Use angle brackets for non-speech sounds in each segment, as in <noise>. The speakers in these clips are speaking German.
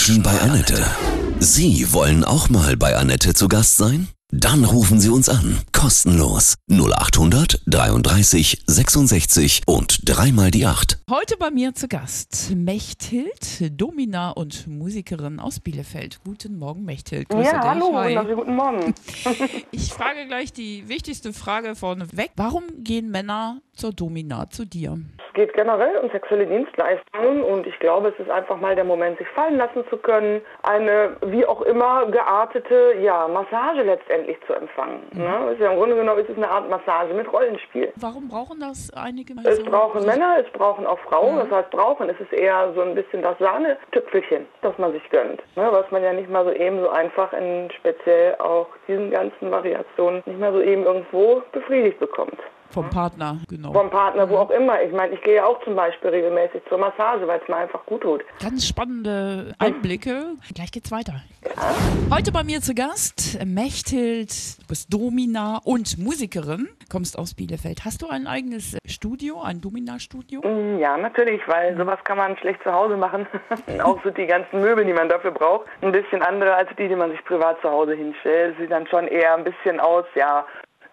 Menschen bei Annette. Sie wollen auch mal bei Annette zu Gast sein? Dann rufen Sie uns an. Kostenlos. 0800 33 66 und dreimal die 8. Heute bei mir zu Gast Mechthild, Domina und Musikerin aus Bielefeld. Guten Morgen, Mechthild. Grüße ja, dich. hallo, Hi. guten Morgen. <laughs> <laughs> Ich frage gleich die wichtigste Frage vorneweg. Warum gehen Männer zur Domina, zu dir? Es geht generell um sexuelle Dienstleistungen und ich glaube, es ist einfach mal der Moment, sich fallen lassen zu können, eine wie auch immer geartete ja, Massage letztendlich zu empfangen. Ne? Ist ja Im Grunde genommen ist es eine Art Massage mit Rollenspiel. Warum brauchen das einige Es so- brauchen Männer, es brauchen auch Frauen. Das heißt, brauchen, es ist eher so ein bisschen das Sahnetüpfelchen, das man sich gönnt. Ne? Was man ja nicht mal so eben so einfach in speziell auch diesen ganzen Variationen nicht mal so eben irgendwo befriedigt bekommt. Vom Partner, genau. Vom Partner, wo auch immer. Ich meine, ich gehe ja auch zum Beispiel regelmäßig zur Massage, weil es mir einfach gut tut. Ganz spannende Einblicke. Gleich geht's weiter. Heute bei mir zu Gast Mechthild, du bist Domina und Musikerin, kommst aus Bielefeld. Hast du ein eigenes Studio, ein Domina-Studio? Mm, Ja, natürlich, weil sowas kann man schlecht zu Hause machen. <laughs> auch so die ganzen Möbel, die man dafür braucht, ein bisschen andere als die, die man sich privat zu Hause hinstellt. Sieht dann schon eher ein bisschen aus, ja,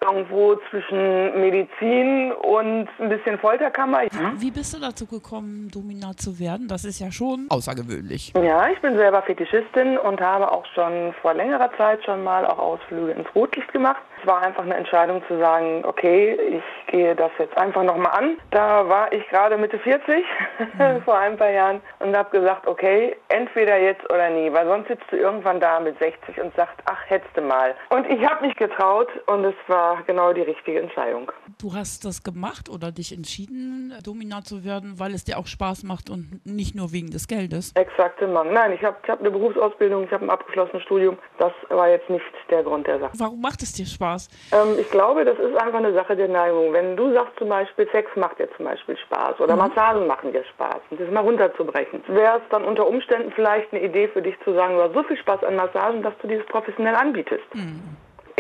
irgendwo zwischen Medizin und ein bisschen Folterkammer. Wie bist du dazu gekommen, Domina zu werden? Das ist ja schon außergewöhnlich. Ja, ich bin selber Fetischistin und habe auch schon vor längerer Zeit schon mal auch Ausflüge ins Rotlicht gemacht. Es war einfach eine Entscheidung zu sagen, okay, ich gehe das jetzt einfach nochmal an. Da war ich gerade Mitte 40 <laughs> vor ein paar Jahren und habe gesagt, okay, entweder jetzt oder nie, weil sonst sitzt du irgendwann da mit 60 und sagst, ach, hättest du mal. Und ich habe mich getraut und es war genau die richtige Entscheidung. Du hast das gemacht oder dich entschieden, Domina zu werden, weil es dir auch Spaß macht und nicht nur wegen des Geldes. Exakte Mann. Nein, ich habe ich hab eine Berufsausbildung, ich habe ein abgeschlossenes Studium. Das war jetzt nicht der Grund der Sache. Warum macht es dir Spaß? Ähm, ich glaube, das ist einfach eine Sache der Neigung. Wenn du sagst zum Beispiel, Sex macht dir zum Beispiel Spaß oder Massagen machen dir Spaß, und das mal runterzubrechen, wäre es dann unter Umständen vielleicht eine Idee für dich zu sagen, du hast so viel Spaß an Massagen, dass du dieses professionell anbietest.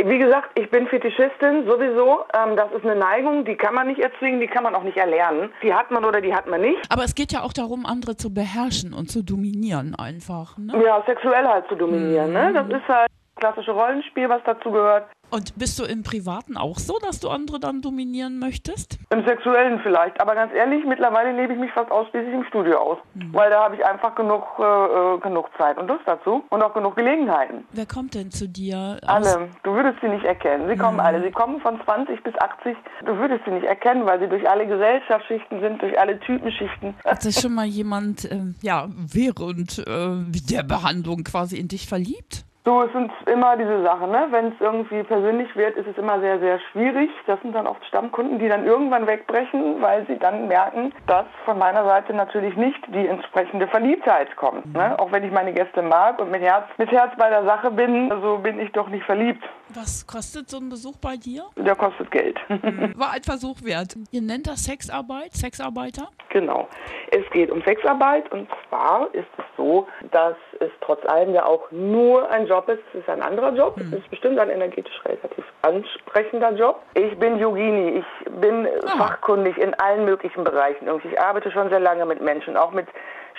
Wie gesagt, ich bin Fetischistin sowieso. Ähm, das ist eine Neigung, die kann man nicht erzwingen, die kann man auch nicht erlernen. Die hat man oder die hat man nicht. Aber es geht ja auch darum, andere zu beherrschen und zu dominieren einfach. Ne? Ja, sexuell halt zu dominieren. Ne? Das ist halt klassische Rollenspiel, was dazu gehört. Und bist du im Privaten auch so, dass du andere dann dominieren möchtest? Im Sexuellen vielleicht, aber ganz ehrlich, mittlerweile lebe ich mich fast ausschließlich im Studio aus, weil da habe ich einfach genug, äh, äh, genug Zeit und Lust dazu und auch genug Gelegenheiten. Wer kommt denn zu dir? Alle, du würdest sie nicht erkennen. Sie kommen alle. Sie kommen von 20 bis 80. Du würdest sie nicht erkennen, weil sie durch alle Gesellschaftsschichten sind, durch alle Typenschichten. <laughs> Hat sich schon mal jemand, ähm, ja, während äh, der Behandlung quasi in dich verliebt? Du, es sind immer diese Sachen, ne? Wenn es irgendwie persönlich wird, ist es immer sehr, sehr schwierig. Das sind dann oft Stammkunden, die dann irgendwann wegbrechen, weil sie dann merken, dass von meiner Seite natürlich nicht die entsprechende Verliebtheit kommt. Ne? Auch wenn ich meine Gäste mag und mit Herz, mit Herz bei der Sache bin, so bin ich doch nicht verliebt. Was kostet so ein Besuch bei dir? Der kostet Geld. <laughs> War ein Versuch wert. Ihr nennt das Sexarbeit, Sexarbeiter? Genau. Es geht um Sexarbeit und zwar ist es so, dass es trotz allem ja auch nur ein Job ist. Es ist ein anderer Job. Es ist bestimmt ein energetisch relativ ansprechender Job. Ich bin Yogini. Ich bin fachkundig in allen möglichen Bereichen. Ich arbeite schon sehr lange mit Menschen, auch mit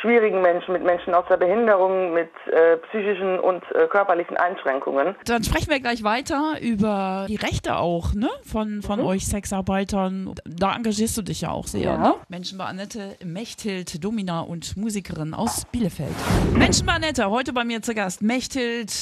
schwierigen Menschen, mit Menschen aus der Behinderung, mit äh, psychischen und äh, körperlichen Einschränkungen. Dann sprechen wir gleich weiter über die Rechte auch, ne? Von, von euch Sexarbeitern. Da engagierst du dich ja auch sehr, Ja. ne? Menschen bei Annette Mechthild, Domina und Musikerin aus Bielefeld. Menschen bei Annette, heute bei mir zu Gast. Mechthild,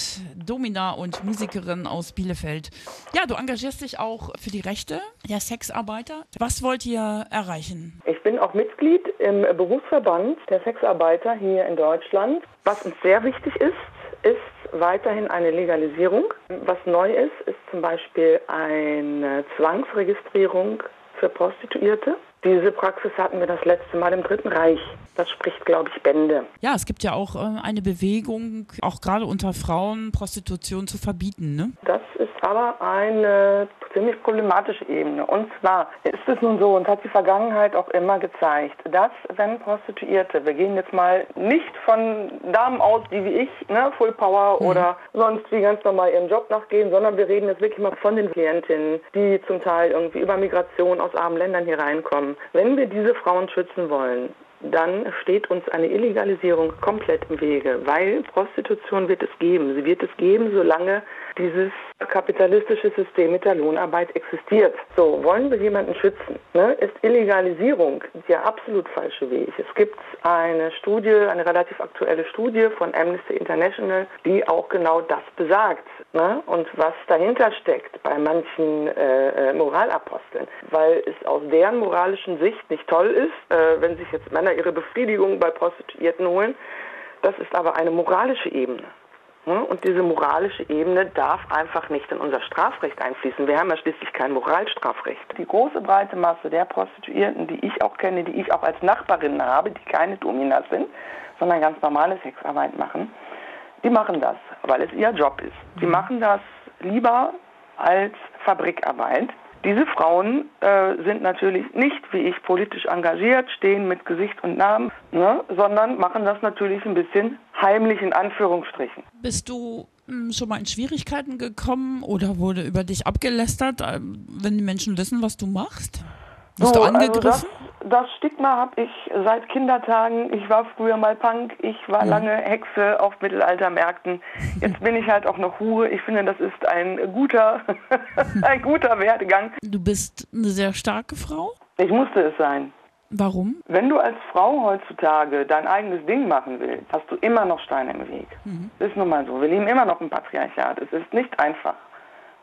Domina und Musikerin aus Bielefeld. Ja, du engagierst dich auch für die Rechte der Sexarbeiter. Was wollt ihr erreichen? Ich bin auch Mitglied im Berufsverband der Sexarbeiter hier in Deutschland. Was uns sehr wichtig ist, ist weiterhin eine Legalisierung. Was neu ist, ist zum Beispiel eine Zwangsregistrierung für Prostituierte. Diese Praxis hatten wir das letzte Mal im Dritten Reich. Das spricht, glaube ich, Bände. Ja, es gibt ja auch äh, eine Bewegung, auch gerade unter Frauen, Prostitution zu verbieten, ne? Das aber eine ziemlich problematische Ebene. Und zwar ist es nun so und hat die Vergangenheit auch immer gezeigt, dass wenn Prostituierte, wir gehen jetzt mal nicht von Damen aus, die wie ich, ne, Full Power oder sonst wie ganz normal ihrem Job nachgehen, sondern wir reden jetzt wirklich mal von den Klientinnen, die zum Teil irgendwie über Migration aus armen Ländern hier reinkommen. Wenn wir diese Frauen schützen wollen, dann steht uns eine Illegalisierung komplett im Wege, weil Prostitution wird es geben. Sie wird es geben, solange dieses kapitalistische System mit der Lohnarbeit existiert. So, wollen wir jemanden schützen? Ne? Ist Illegalisierung der absolut falsche Weg. Es gibt eine Studie, eine relativ aktuelle Studie von Amnesty International, die auch genau das besagt. Ne? Und was dahinter steckt bei manchen äh, äh Moralaposteln, weil es aus deren moralischen Sicht nicht toll ist, äh, wenn sich jetzt Männer ihre Befriedigung bei Prostituierten holen. Das ist aber eine moralische Ebene. Hm? Und diese moralische Ebene darf einfach nicht in unser Strafrecht einfließen. Wir haben ja schließlich kein Moralstrafrecht. Die große breite Masse der Prostituierten, die ich auch kenne, die ich auch als Nachbarinnen habe, die keine Dominas sind, sondern ganz normale Sexarbeit machen, die machen das, weil es ihr Job ist. Die mhm. machen das lieber als Fabrikarbeit. Diese Frauen äh, sind natürlich nicht wie ich politisch engagiert, stehen mit Gesicht und Namen, ne, sondern machen das natürlich ein bisschen heimlich in Anführungsstrichen. Bist du hm, schon mal in Schwierigkeiten gekommen oder wurde über dich abgelästert, äh, wenn die Menschen wissen, was du machst? Bist so, du angegriffen? Also das, das, Stigma habe ich seit Kindertagen. Ich war früher mal Punk, ich war mhm. lange Hexe auf Mittelaltermärkten. Jetzt bin ich halt auch noch Hure. Ich finde, das ist ein guter, <laughs> ein guter Werdegang. Du bist eine sehr starke Frau? Ich musste es sein. Warum? Wenn du als Frau heutzutage dein eigenes Ding machen willst, hast du immer noch Steine im Weg. Mhm. Das ist nun mal so. Wir leben immer noch im Patriarchat. Es ist nicht einfach.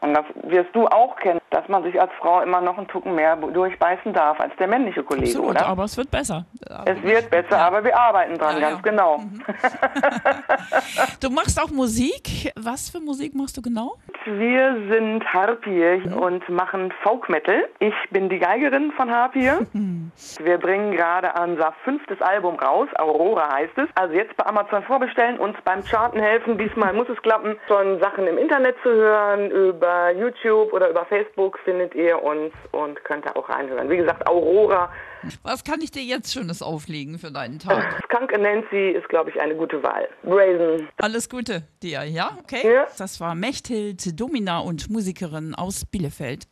Und das wirst du auch kennen, dass man sich als Frau immer noch einen Tucken mehr durchbeißen darf als der männliche Kollege, Absolut, oder? aber es wird besser. Es wird besser, ja. aber wir arbeiten dran, ja, ganz ja. genau. Mhm. <laughs> du machst auch Musik. Was für Musik machst du genau? Wir sind Harpie mhm. und machen Folk Metal. Ich bin die Geigerin von Harpie. Mhm. <laughs> Wir bringen gerade unser fünftes Album raus, Aurora heißt es. Also jetzt bei Amazon vorbestellen, uns beim Charten helfen. Diesmal muss es klappen, schon Sachen im Internet zu hören, über YouTube oder über Facebook findet ihr uns und könnt da auch reinhören. Wie gesagt, Aurora. Was kann ich dir jetzt Schönes auflegen für deinen Tag? Skunk Nancy ist, glaube ich, eine gute Wahl. Brazen. Alles Gute dir, ja? Okay. Ja. Das war Mechthild Domina und Musikerin aus Bielefeld.